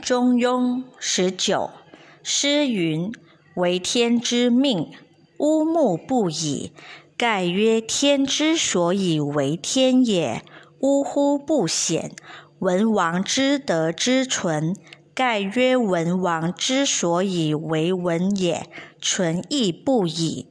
中庸十九，诗云：“为天之命，乌木不已。盖曰天之所以为天也，呜呼不显。文王之德之存，盖曰文王之所以为文也，存亦不已。”